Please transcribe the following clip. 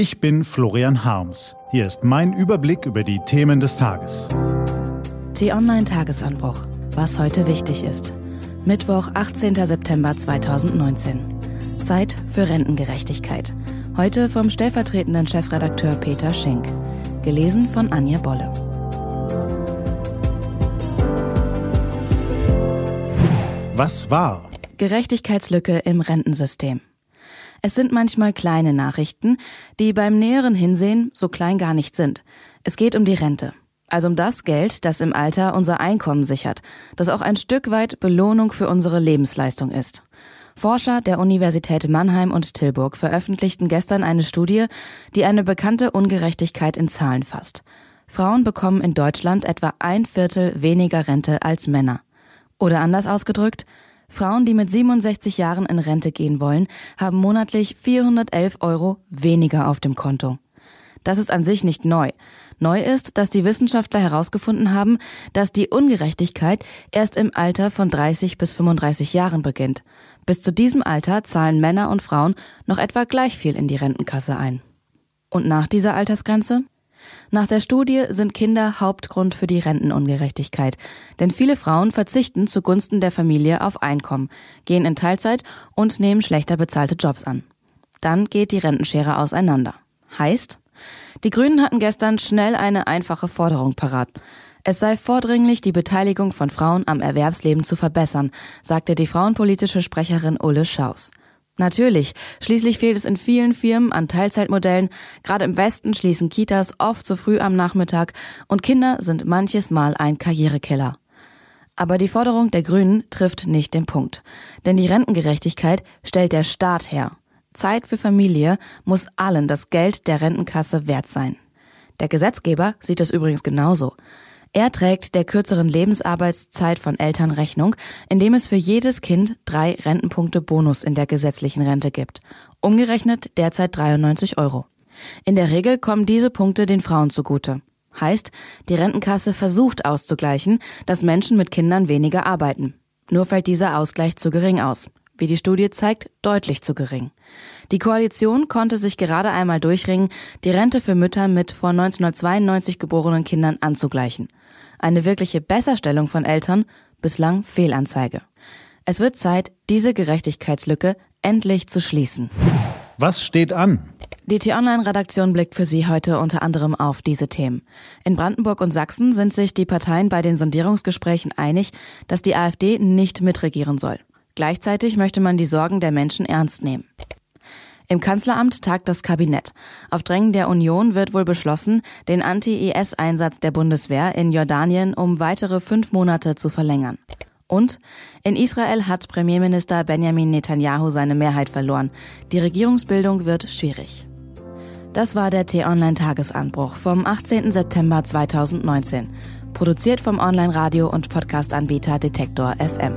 Ich bin Florian Harms. Hier ist mein Überblick über die Themen des Tages. T-Online-Tagesanbruch. Was heute wichtig ist. Mittwoch, 18. September 2019. Zeit für Rentengerechtigkeit. Heute vom stellvertretenden Chefredakteur Peter Schenk. Gelesen von Anja Bolle. Was war? Gerechtigkeitslücke im Rentensystem. Es sind manchmal kleine Nachrichten, die beim näheren Hinsehen so klein gar nicht sind. Es geht um die Rente. Also um das Geld, das im Alter unser Einkommen sichert, das auch ein Stück weit Belohnung für unsere Lebensleistung ist. Forscher der Universität Mannheim und Tilburg veröffentlichten gestern eine Studie, die eine bekannte Ungerechtigkeit in Zahlen fasst. Frauen bekommen in Deutschland etwa ein Viertel weniger Rente als Männer. Oder anders ausgedrückt, Frauen, die mit 67 Jahren in Rente gehen wollen, haben monatlich 411 Euro weniger auf dem Konto. Das ist an sich nicht neu. Neu ist, dass die Wissenschaftler herausgefunden haben, dass die Ungerechtigkeit erst im Alter von 30 bis 35 Jahren beginnt. Bis zu diesem Alter zahlen Männer und Frauen noch etwa gleich viel in die Rentenkasse ein. Und nach dieser Altersgrenze? Nach der Studie sind Kinder Hauptgrund für die Rentenungerechtigkeit, denn viele Frauen verzichten zugunsten der Familie auf Einkommen, gehen in Teilzeit und nehmen schlechter bezahlte Jobs an. Dann geht die Rentenschere auseinander. Heißt, die Grünen hatten gestern schnell eine einfache Forderung parat. Es sei vordringlich, die Beteiligung von Frauen am Erwerbsleben zu verbessern, sagte die frauenpolitische Sprecherin Ulle Schaus. Natürlich, schließlich fehlt es in vielen Firmen an Teilzeitmodellen, gerade im Westen schließen Kitas oft zu früh am Nachmittag und Kinder sind manches Mal ein Karrierekiller. Aber die Forderung der Grünen trifft nicht den Punkt, denn die Rentengerechtigkeit stellt der Staat her. Zeit für Familie muss allen das Geld der Rentenkasse wert sein. Der Gesetzgeber sieht es übrigens genauso. Er trägt der kürzeren Lebensarbeitszeit von Eltern Rechnung, indem es für jedes Kind drei Rentenpunkte Bonus in der gesetzlichen Rente gibt. Umgerechnet derzeit 93 Euro. In der Regel kommen diese Punkte den Frauen zugute. Heißt, die Rentenkasse versucht auszugleichen, dass Menschen mit Kindern weniger arbeiten. Nur fällt dieser Ausgleich zu gering aus. Wie die Studie zeigt, deutlich zu gering. Die Koalition konnte sich gerade einmal durchringen, die Rente für Mütter mit vor 1992 geborenen Kindern anzugleichen. Eine wirkliche Besserstellung von Eltern, bislang Fehlanzeige. Es wird Zeit, diese Gerechtigkeitslücke endlich zu schließen. Was steht an? Die T-Online-Redaktion blickt für Sie heute unter anderem auf diese Themen. In Brandenburg und Sachsen sind sich die Parteien bei den Sondierungsgesprächen einig, dass die AfD nicht mitregieren soll. Gleichzeitig möchte man die Sorgen der Menschen ernst nehmen. Im Kanzleramt tagt das Kabinett. Auf Drängen der Union wird wohl beschlossen, den Anti-IS-Einsatz der Bundeswehr in Jordanien um weitere fünf Monate zu verlängern. Und in Israel hat Premierminister Benjamin Netanyahu seine Mehrheit verloren. Die Regierungsbildung wird schwierig. Das war der T-Online-Tagesanbruch vom 18. September 2019. Produziert vom Online-Radio- und Podcast-Anbieter Detektor FM.